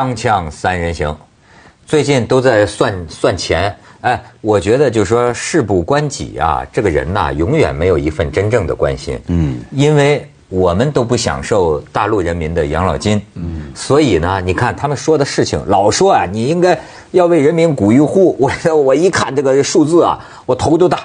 锵锵三人行，最近都在算算钱。哎，我觉得就是说事不关己啊，这个人呐，永远没有一份真正的关心。嗯，因为我们都不享受大陆人民的养老金。嗯，所以呢，你看他们说的事情，老说啊，你应该要为人民鼓一呼。我我一看这个数字啊，我头都大，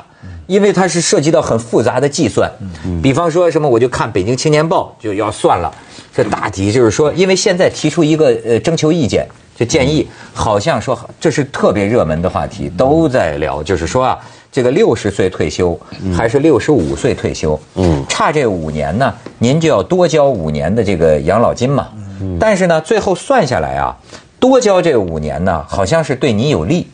因为它是涉及到很复杂的计算。嗯，比方说什么，我就看《北京青年报》就要算了。这大体就是说，因为现在提出一个呃征求意见，就建议，好像说这是特别热门的话题，都在聊，就是说啊，这个六十岁退休还是六十五岁退休，嗯，差这五年呢，您就要多交五年的这个养老金嘛，但是呢，最后算下来啊，多交这五年呢，好像是对你有利。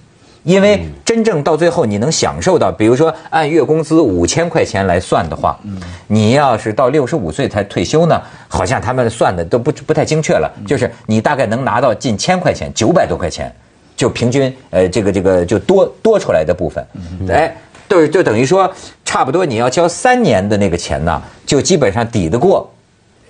因为真正到最后你能享受到，比如说按月工资五千块钱来算的话，你要是到六十五岁才退休呢，好像他们算的都不不太精确了，就是你大概能拿到近千块钱，九百多块钱，就平均呃这个这个就多多出来的部分，哎，就是就等于说差不多你要交三年的那个钱呢，就基本上抵得过，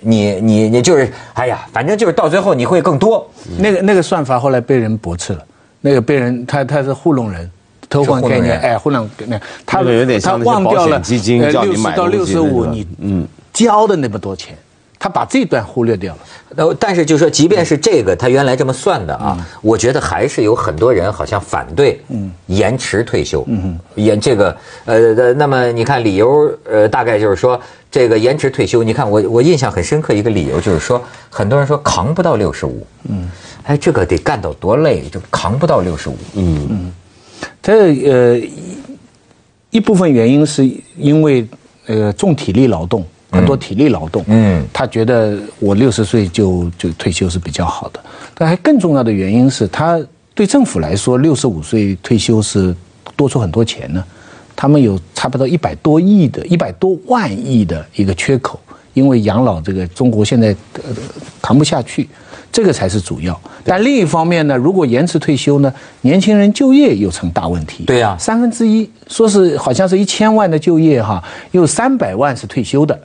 你你你就是哎呀，反正就是到最后你会更多。那个那个算法后来被人驳斥了。那个被人他他是糊弄人，偷换概念，哎，糊弄那他有点像那保险基金叫你买到六十五，你嗯。交的那么多钱，他把这段忽略掉了。呃，但是就说即便是这个，他原来这么算的啊，我觉得还是有很多人好像反对，嗯，延迟退休，嗯，延这个呃，那么你看理由呃，大概就是说这个延迟退休，你看我我印象很深刻一个理由就是说，很多人说扛不到六十五，嗯。哎，这个得干到多累，就扛不到六十五。嗯。嗯，这呃一部分原因是因为呃重体力劳动，很多体力劳动。嗯，他觉得我六十岁就就退休是比较好的。但还更重要的原因是他对政府来说，六十五岁退休是多出很多钱呢。他们有差不多一百多亿的一百多万亿的一个缺口，因为养老这个中国现在呃扛不下去。这个才是主要，但另一方面呢，如果延迟退休呢，年轻人就业又成大问题。对呀，三分之一说是好像是一千万的就业哈，有三百万是退休的。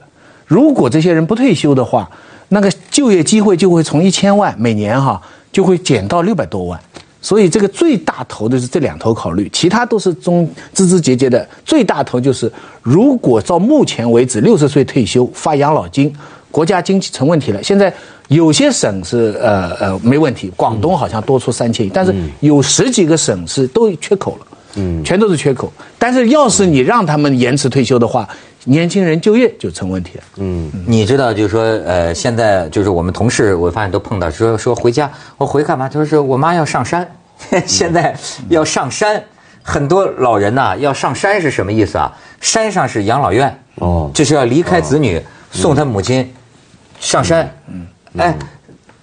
如果这些人不退休的话，那个就业机会就会从一千万每年哈就会减到六百多万。所以这个最大头的是这两头考虑，其他都是中枝枝节节的。最大头就是，如果到目前为止六十岁退休发养老金，国家经济成问题了。现在。有些省是呃呃没问题，广东好像多出三千亿，但是有十几个省是都缺口了，嗯，全都是缺口。但是要是你让他们延迟退休的话，年轻人就业就成问题了。嗯，你知道就是说呃现在就是我们同事我发现都碰到说说回家我回干嘛？他说是我妈要上山，现在要上山，很多老人呐要上山是什么意思啊？山上是养老院哦，就是要离开子女送他母亲上山。嗯。哎，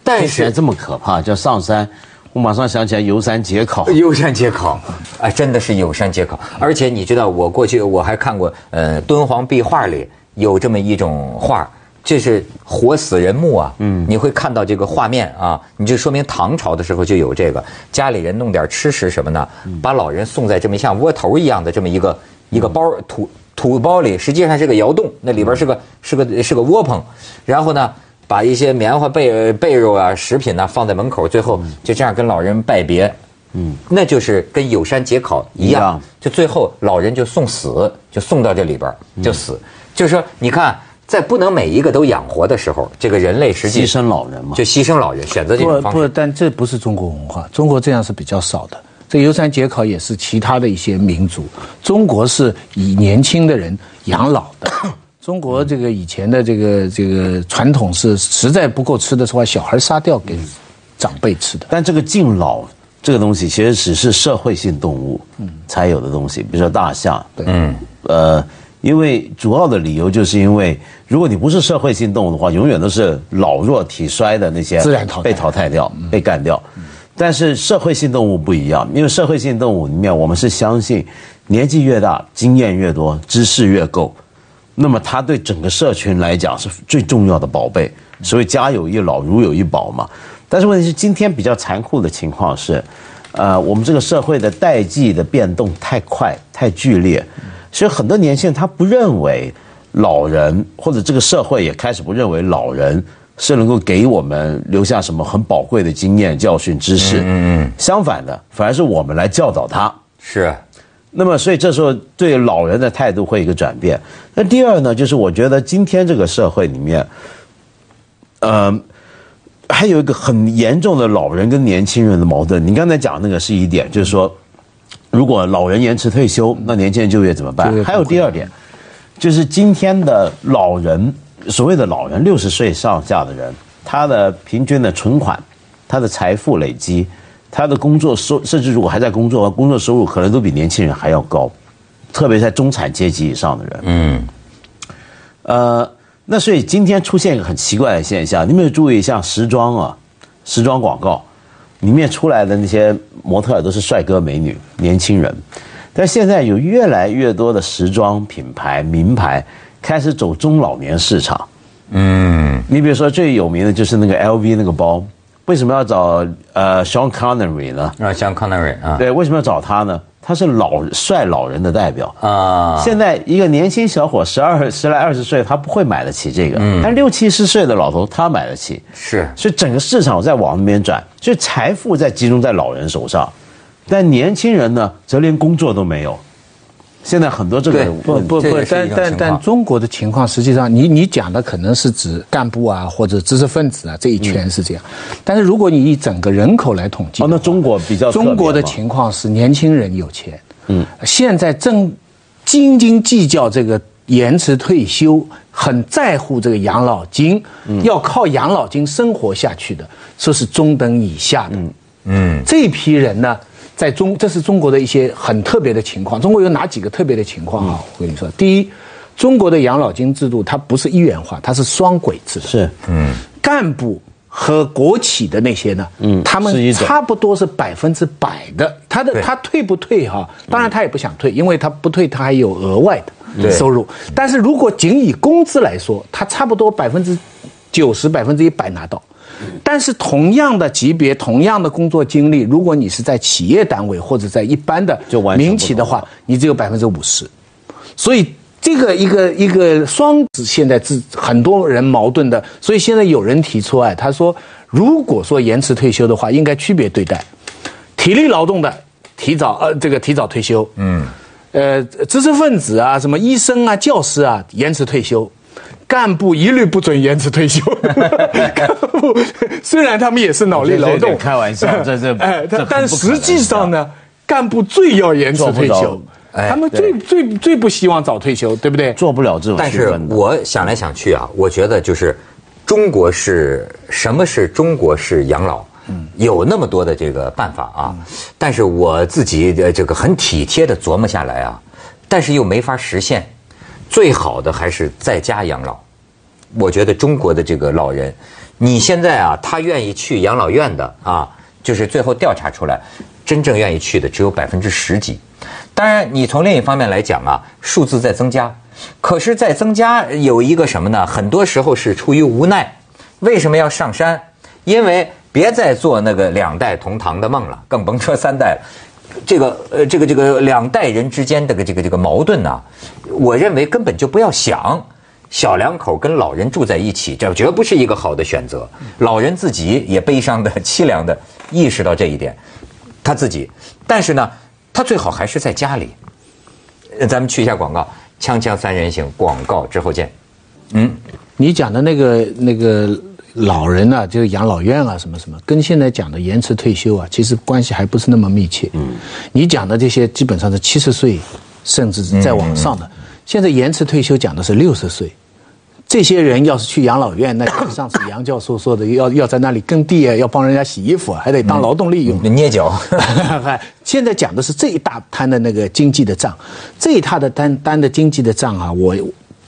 但是这么可怕，叫上山，我马上想起来游山解考。游山解考，哎，真的是游山解考。而且你知道，我过去我还看过，呃，敦煌壁画里有这么一种画，这是活死人墓啊。嗯，你会看到这个画面啊，你就说明唐朝的时候就有这个，家里人弄点吃食什么呢，把老人送在这么像窝头一样的这么一个一个包土土包里，实际上是个窑洞，那里边是个是个是个窝棚，然后呢。把一些棉花被被褥啊、食品呢放在门口，最后就这样跟老人拜别，嗯，那就是跟有山解考一样，就最后老人就送死，就送到这里边就死。就是说，你看，在不能每一个都养活的时候，这个人类实际牺牲老人嘛，就牺牲老人，选择这种方式。不，但这不是中国文化，中国这样是比较少的。这游山解考也是其他的一些民族，中国是以年轻的人养老的。中国这个以前的这个这个传统是，实在不够吃的时候，小孩杀掉给长辈吃的。但这个敬老这个东西，其实只是社会性动物才有的东西，比如说大象。嗯，呃，因为主要的理由就是因为，如果你不是社会性动物的话，永远都是老弱体衰的那些自然淘被淘汰掉、被干掉。但是社会性动物不一样，因为社会性动物里面，我们是相信年纪越大，经验越多，知识越够。那么他对整个社群来讲是最重要的宝贝，所以家有一老如有一宝嘛。但是问题是，今天比较残酷的情况是，呃，我们这个社会的代际的变动太快、太剧烈，所以很多年轻人他不认为老人，或者这个社会也开始不认为老人是能够给我们留下什么很宝贵的经验、教训、知识。嗯嗯。相反的，反而是我们来教导他。是。那么，所以这时候对老人的态度会一个转变。那第二呢，就是我觉得今天这个社会里面，呃，还有一个很严重的老人跟年轻人的矛盾。你刚才讲那个是一点，就是说，如果老人延迟退休，那年轻人就业怎么办？还有第二点，就是今天的老人，所谓的老人，六十岁上下的人，他的平均的存款，他的财富累积。他的工作收，甚至如果还在工作，工作收入可能都比年轻人还要高，特别在中产阶级以上的人。嗯，呃，那所以今天出现一个很奇怪的现象，你有没有注意，像时装啊，时装广告里面出来的那些模特都是帅哥美女、年轻人，但现在有越来越多的时装品牌、名牌开始走中老年市场。嗯，你比如说最有名的就是那个 LV 那个包。为什么要找呃 Sean Connery 呢？啊，Sean Connery 啊，对，为什么要找他呢？他是老帅老人的代表啊。现在一个年轻小伙十二十来二十岁，他不会买得起这个，但六七十岁的老头他买得起。是，所以整个市场在往那边转，所以财富在集中在老人手上，但年轻人呢，则连工作都没有。现在很多这个不不不，但但但中国的情况，实际上你你讲的可能是指干部啊或者知识分子啊这一圈是这样，但是如果你以整个人口来统计，哦，那中国比较中国的情况是年轻人有钱，嗯，现在正斤斤计较这个延迟退休，很在乎这个养老金，嗯。要靠养老金生活下去的，说是中等以下的，嗯，这批人呢。在中，这是中国的一些很特别的情况。中国有哪几个特别的情况啊？我跟你说，第一，中国的养老金制度它不是一元化，它是双轨制。是，嗯，干部和国企的那些呢，嗯，他们差不多是百分之百的。他的他退不退哈？当然他也不想退，因为他不退他还有额外的收入。但是如果仅以工资来说，他差不多百分之九十、百分之一百拿到。但是同样的级别、同样的工作经历，如果你是在企业单位或者在一般的民企的话，你只有百分之五十。所以这个一个一个双子现在是很多人矛盾的。所以现在有人提出，哎，他说，如果说延迟退休的话，应该区别对待，体力劳动的提早呃这个提早退休，嗯，呃知识分子啊，什么医生啊、教师啊延迟退休。干部一律不准延迟退休。干部虽然他们也是脑力劳动，开玩笑，这这哎，但实际上呢，干部最要延迟退休，他们最最最不希望早退休，对不对？做不了这种。但是我想来想去啊，我觉得就是中国是什么是中国式养老？嗯，有那么多的这个办法啊，但是我自己的这个很体贴的琢磨下来啊，但是又没法实现。最好的还是在家养老。我觉得中国的这个老人，你现在啊，他愿意去养老院的啊，就是最后调查出来，真正愿意去的只有百分之十几。当然，你从另一方面来讲啊，数字在增加，可是，在增加有一个什么呢？很多时候是出于无奈。为什么要上山？因为别再做那个两代同堂的梦了，更甭说三代了。这个呃，这个这个两代人之间这个这个这个矛盾呢，我认为根本就不要想。小两口跟老人住在一起，这绝不是一个好的选择。老人自己也悲伤的、凄凉的，意识到这一点，他自己。但是呢，他最好还是在家里。咱们去一下广告，锵锵三人行，广告之后见。嗯，你讲的那个那个。老人啊，就是养老院啊，什么什么，跟现在讲的延迟退休啊，其实关系还不是那么密切。嗯，你讲的这些基本上是七十岁，甚至是在往上的。现在延迟退休讲的是六十岁，这些人要是去养老院，那上次杨教授说的，要要在那里耕地啊，要帮人家洗衣服，还得当劳动力用，捏脚。现在讲的是这一大摊的那个经济的账，这一摊的单单的经济的账啊，我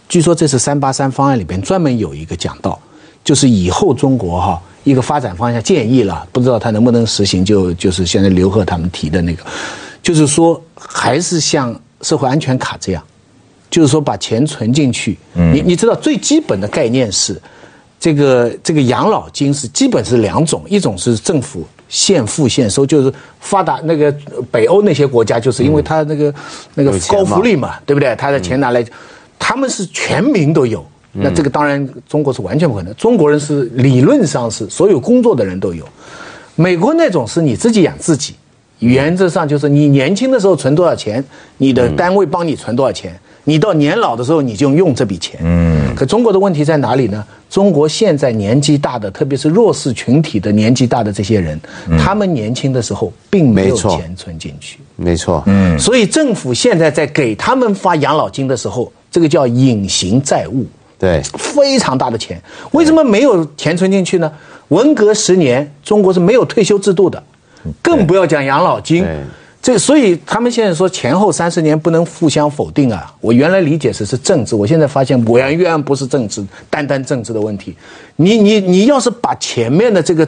据说这是三八三方案里边专门有一个讲到。就是以后中国哈一个发展方向建议了，不知道他能不能实行。就就是现在刘贺他们提的那个，就是说还是像社会安全卡这样，就是说把钱存进去。你你知道最基本的概念是，这个这个养老金是基本是两种，一种是政府现付现收，就是发达那个北欧那些国家，就是因为他那个那个高福利嘛，对不对？他的钱拿来，他们是全民都有。那这个当然中国是完全不可能。中国人是理论上是所有工作的人都有，美国那种是你自己养自己，原则上就是你年轻的时候存多少钱，你的单位帮你存多少钱，你到年老的时候你就用这笔钱。嗯。可中国的问题在哪里呢？中国现在年纪大的，特别是弱势群体的年纪大的这些人，他们年轻的时候并没有钱存进去。没错，嗯，所以政府现在在给他们发养老金的时候，这个叫隐形债务，对，非常大的钱。为什么没有钱存进去呢？文革十年，中国是没有退休制度的，更不要讲养老金对。这所以他们现在说前后三十年不能互相否定啊。我原来理解是是政治，我现在发现完全不是政治，单单政治的问题。你你你要是把前面的这个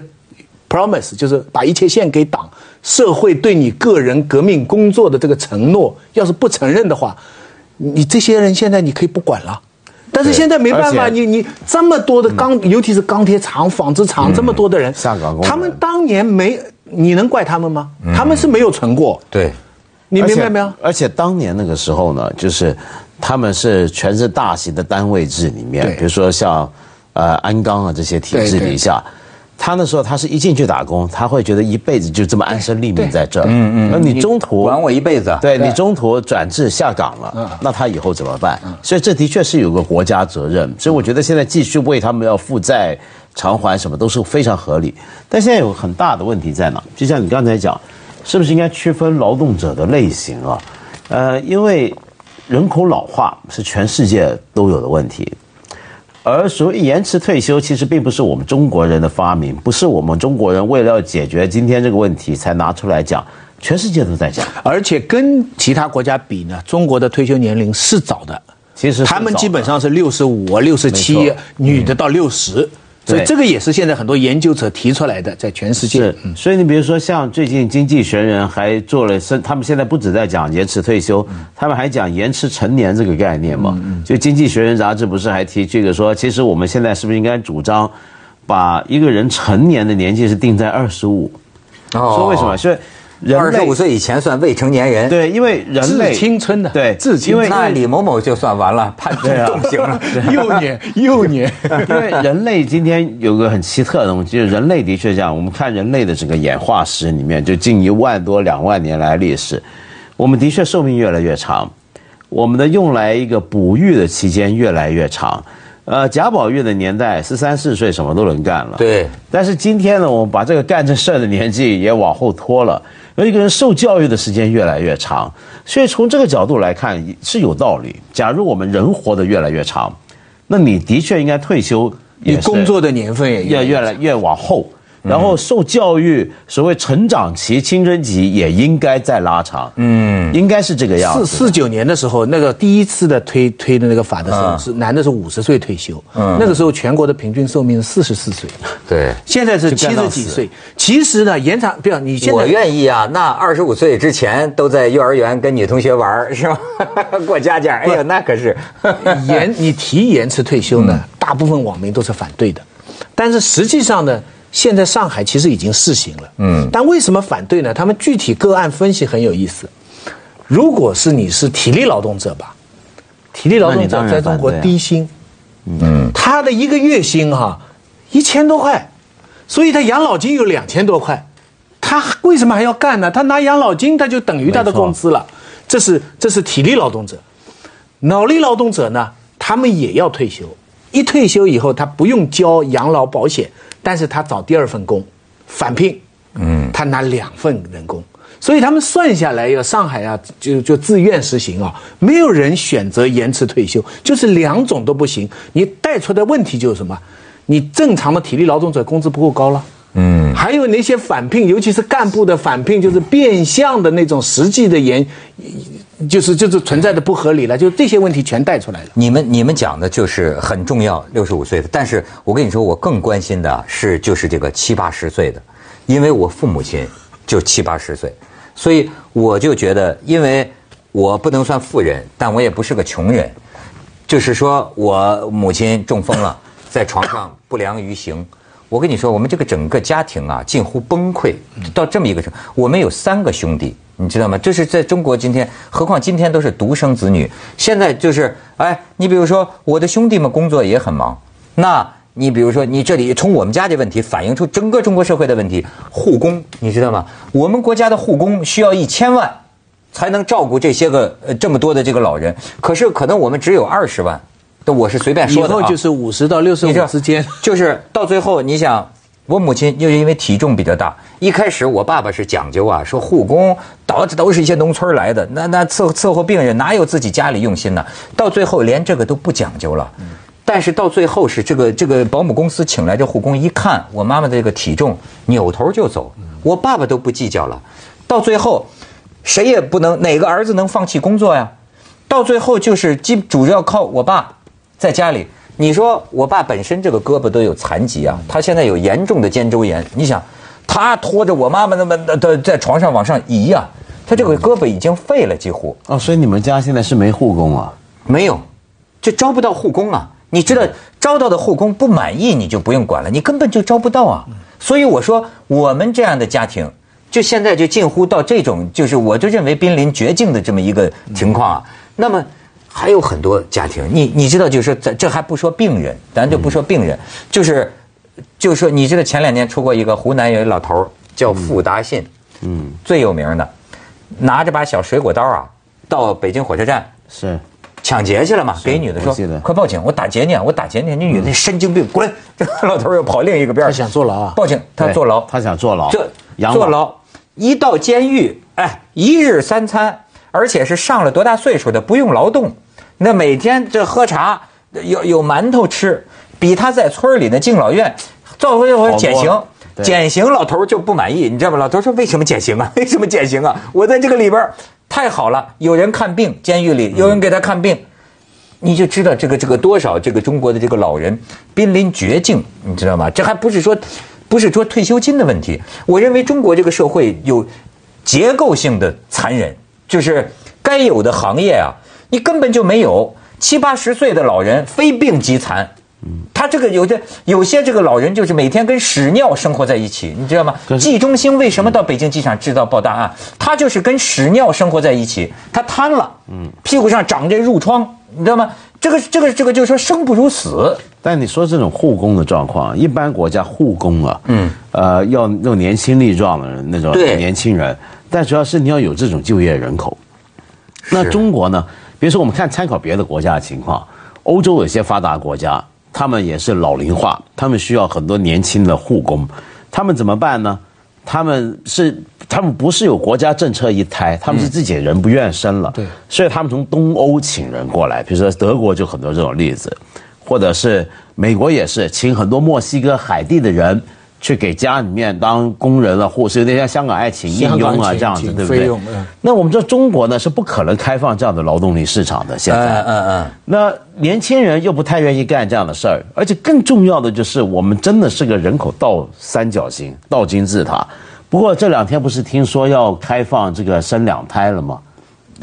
promise，就是把一切献给党，社会对你个人革命工作的这个承诺，要是不承认的话，你这些人现在你可以不管了。但是现在没办法，你你这么多的钢，尤其是钢铁厂、纺织厂，这么多的人，下岗工人他们当年没，你能怪他们吗？他们是没有存过，对，你明白没有？而且？而且当年那个时候呢，就是他们是全是大型的单位制里面，比如说像呃鞍钢啊这些体制对对底下。他那时候他是一进去打工，他会觉得一辈子就这么安身立命在这儿。嗯嗯，那你中途管我一辈子。对你中途转制下岗了，那他以后怎么办？所以这的确是有个国家责任，所以我觉得现在继续为他们要负债偿还什么都是非常合理。但现在有很大的问题在哪？就像你刚才讲，是不是应该区分劳动者的类型啊？呃，因为人口老化是全世界都有的问题。而所谓延迟退休，其实并不是我们中国人的发明，不是我们中国人为了要解决今天这个问题才拿出来讲，全世界都在讲。而且跟其他国家比呢，中国的退休年龄是早的，其实他们基本上是六十五、六十七，女的到六十，所以这个也是现在很多研究者提出来的，在全世界是。，所以你比如说像最近《经济学人》还做了是，他们现在不止在讲延迟退休，他们还讲延迟成年这个概念嘛。就《经济学人》杂志不是还提这个说，其实我们现在是不是应该主张，把一个人成年的年纪是定在二十五？哦说为什么？所以二十五岁以前算未成年人。对，因为人类青春的对，自青因为那李某某就算完了，判重重刑了。幼年，幼年，因为人类今天有个很奇特的东西，就是人类的确这样。我们看人类的整个演化史里面，就近一万多两万年来历史，我们的确寿命越来越长，我们的用来一个哺育的期间越来越长。呃，贾宝玉的年代十三四岁什么都能干了，对。但是今天呢，我们把这个干这事儿的年纪也往后拖了，而一个人受教育的时间越来越长，所以从这个角度来看是有道理。假如我们人活得越来越长，那你的确应该退休你，工作的年份也要越来越往后，然后受教育所谓成长期、青春期也应该再拉长，嗯，应该是这个样子。四四九年的时候，那个第一次的推推的那个法的时候，嗯是男的是五十岁退休，嗯那个时候全国的平均寿命是四十四岁，对，现在是七十几岁。其实呢，延长不要你现我在愿意啊。那二十五岁之前都在幼儿园跟女同学玩是吧？过家家，哎呀，那可是。延 你提延迟退休呢，大部分网民都是反对的，但是实际上呢，现在上海其实已经试行了，嗯，但为什么反对呢？他们具体个案分析很有意思。如果是你是体力劳动者吧，体力劳动者在中国低薪，嗯，他的一个月薪哈一千多块，所以他养老金有两千多块，他为什么还要干呢？他拿养老金，他就等于他的工资了。这是这是体力劳动者，脑力劳动者呢，他们也要退休。一退休以后，他不用交养老保险，但是他找第二份工，返聘，嗯，他拿两份人工，所以他们算下来，要上海啊，就就自愿实行啊，没有人选择延迟退休，就是两种都不行。你带出的问题就是什么？你正常的体力劳动者工资不够高了。嗯，还有那些返聘，尤其是干部的返聘，就是变相的那种实际的延，就是就是存在的不合理了，就这些问题全带出来了。你们你们讲的就是很重要，六十五岁的。但是我跟你说，我更关心的是就是这个七八十岁的，因为我父母亲就七八十岁，所以我就觉得，因为我不能算富人，但我也不是个穷人，就是说我母亲中风了，在床上不良于行。我跟你说，我们这个整个家庭啊，近乎崩溃，到这么一个程度。我们有三个兄弟，你知道吗？这是在中国今天，何况今天都是独生子女。现在就是，哎，你比如说我的兄弟们工作也很忙，那你比如说你这里从我们家的问题反映出整个中国社会的问题，护工你知道吗？我们国家的护工需要一千万才能照顾这些个呃这么多的这个老人，可是可能我们只有二十万，那我是随便说的以后就是五十到六十五之间，就是到最后你想。我母亲又因为体重比较大，一开始我爸爸是讲究啊，说护工倒都是一些农村来的，那那伺伺候病人哪有自己家里用心呢？到最后连这个都不讲究了。但是到最后是这个这个保姆公司请来这护工一看我妈妈的这个体重，扭头就走，我爸爸都不计较了。到最后，谁也不能哪个儿子能放弃工作呀？到最后就是基主要靠我爸在家里。你说我爸本身这个胳膊都有残疾啊，他现在有严重的肩周炎。你想，他拖着我妈妈那么的在床上往上移啊，他这个胳膊已经废了几乎。哦，所以你们家现在是没护工啊？没有，就招不到护工啊。你知道招到的护工不满意，你就不用管了，你根本就招不到啊。所以我说，我们这样的家庭，就现在就近乎到这种，就是我就认为濒临绝境的这么一个情况啊。那么。还有很多家庭，你你知道，就是这，这还不说病人，咱就不说病人，就是，就是说，你知道前两年出过一个湖南有一老头叫傅达信，嗯，最有名的，拿着把小水果刀啊，到北京火车站是。抢劫去了嘛，给女的说，快报警，我打劫你，我打劫你，那女的神经病，滚，这老头又跑另一个边他想坐牢啊，报警，他坐牢，他想坐牢，这坐牢，一到监狱，哎，一日三餐。而且是上了多大岁数的不用劳动，那每天这喝茶有有馒头吃，比他在村里的敬老院做回回减刑，减刑老头就不满意，你知道吗？老头说为什么减刑啊？为什么减刑啊？我在这个里边太好了，有人看病，监狱里有人给他看病，你就知道这个这个多少这个中国的这个老人濒临绝境，你知道吗？这还不是说不是说退休金的问题，我认为中国这个社会有结构性的残忍。就是该有的行业啊，你根本就没有七八十岁的老人非病即残。他这个有的有些这个老人就是每天跟屎尿生活在一起，你知道吗？季中兴为什么到北京机场制造爆炸案？他就是跟屎尿生活在一起，他瘫了，嗯，屁股上长这褥疮，你知道吗？这个这个这个就是说生不如死。但你说这种护工的状况，一般国家护工啊，嗯，呃，要那种年轻力壮的人，那种年轻人。但主要是你要有这种就业人口，那中国呢？比如说，我们看参考别的国家的情况，欧洲有些发达国家，他们也是老龄化，他们需要很多年轻的护工，他们怎么办呢？他们是他们不是有国家政策一胎，他们是自己人不愿生了，对，所以他们从东欧请人过来，比如说德国就很多这种例子，或者是美国也是请很多墨西哥海地的人。去给家里面当工人了，或是有点像香港爱情应佣啊这样子，对不对？那我们这中国呢是不可能开放这样的劳动力市场的。现在，嗯嗯嗯。那年轻人又不太愿意干这样的事儿，而且更重要的就是，我们真的是个人口倒三角形、倒金字塔。不过这两天不是听说要开放这个生两胎了吗？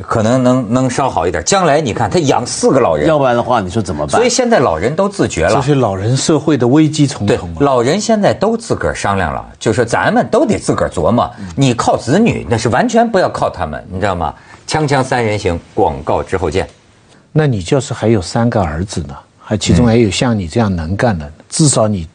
可能能能稍好一点。将来你看他养四个老人，要不然的话你说怎么办？所以现在老人都自觉了。这是老人社会的危机重重。老人现在都自个儿商量了，就说咱们都得自个儿琢磨。你靠子女那是完全不要靠他们，你知道吗？锵锵三人行，广告之后见。那你就是还有三个儿子呢，还其中还有像你这样能干的，至少你。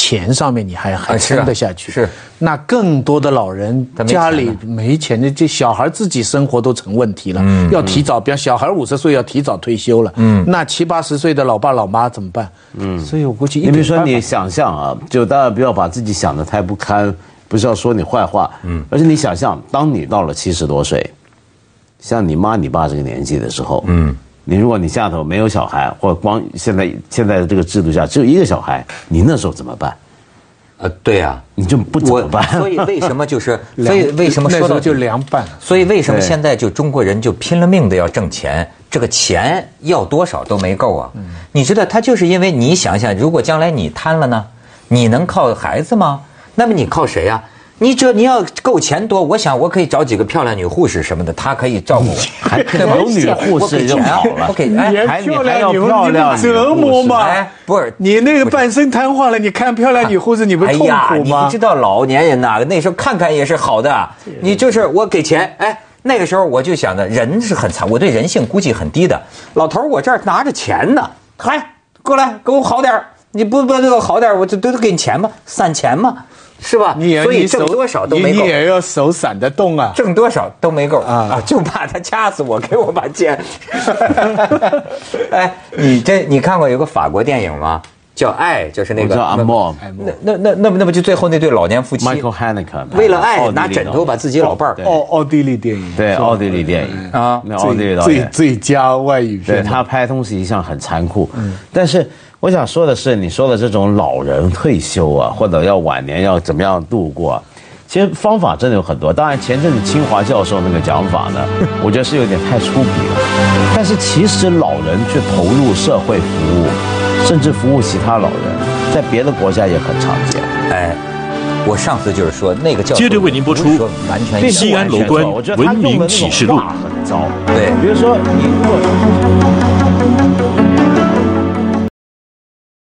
钱上面你还还撑得下去，是。那更多的老人家里没钱的，这小孩自己生活都成问题了，嗯，要提早，比方小孩五十岁要提早退休了，嗯，那七八十岁的老爸老妈怎么办？嗯，所以我估计，你比如说你想象啊，就当然不要把自己想的太不堪，不是要说你坏话，嗯，而且你想象，当你到了七十多岁，像你妈你爸这个年纪的时候，嗯。你如果你下头没有小孩，或光现在现在的这个制度下只有一个小孩，你那时候怎么办？呃，对呀，你就不怎么办？所以为什么就是？所以为什么说到就凉拌？所以为什么现在就中国人就拼了命的要挣钱？这个钱要多少都没够啊！你知道，他就是因为你想想，如果将来你瘫了呢，你能靠孩子吗？那么你靠谁呀？你这你要够钱多，我想我可以找几个漂亮女护士什么的，她可以照顾我，还有女护士就好了。我给哎还漂亮女护士折磨吗？哎不是你那个半身瘫痪了，你看漂亮女护士，你不痛哎呀，苦吗你不知？道老年人呐，那时候看看也是好的。你就是我给钱，哎，那个时候我就想着人是很惨，我对人性估计很低的。老头儿，我这儿拿着钱呢，嗨，过来给我好点儿你不不给我好点儿我就都都给你钱嘛，散钱嘛，是吧？你也所以挣多少都没够。你你也要手散得动啊。挣多少都没够。啊。啊，就怕他掐死我，给我把剑。哎，你这你看过有个法国电影吗？叫《爱》，就是那个阿莫。那那那那不那不就最后那对老年夫妻 Michael Haneke 为了爱拿枕头把自己老伴儿。对。奥奥地利电影。对奥地利电影。啊那奥地利导最最佳外语片，对他拍东西一向很残酷，但是我想说的是，你说的这种老人退休啊，或者要晚年要怎么样度过啊，其实方法真的有很多。当然，前阵子清华教授那个讲法呢，我觉得是有点太粗鄙了。但是其实老人去投入社会服务，甚至服务其他老人，在别的国家也很常见。哎，我上次就是说那个叫接着为您播出不是说完全西安完全楼观文明启示录很糟。对比如说你如果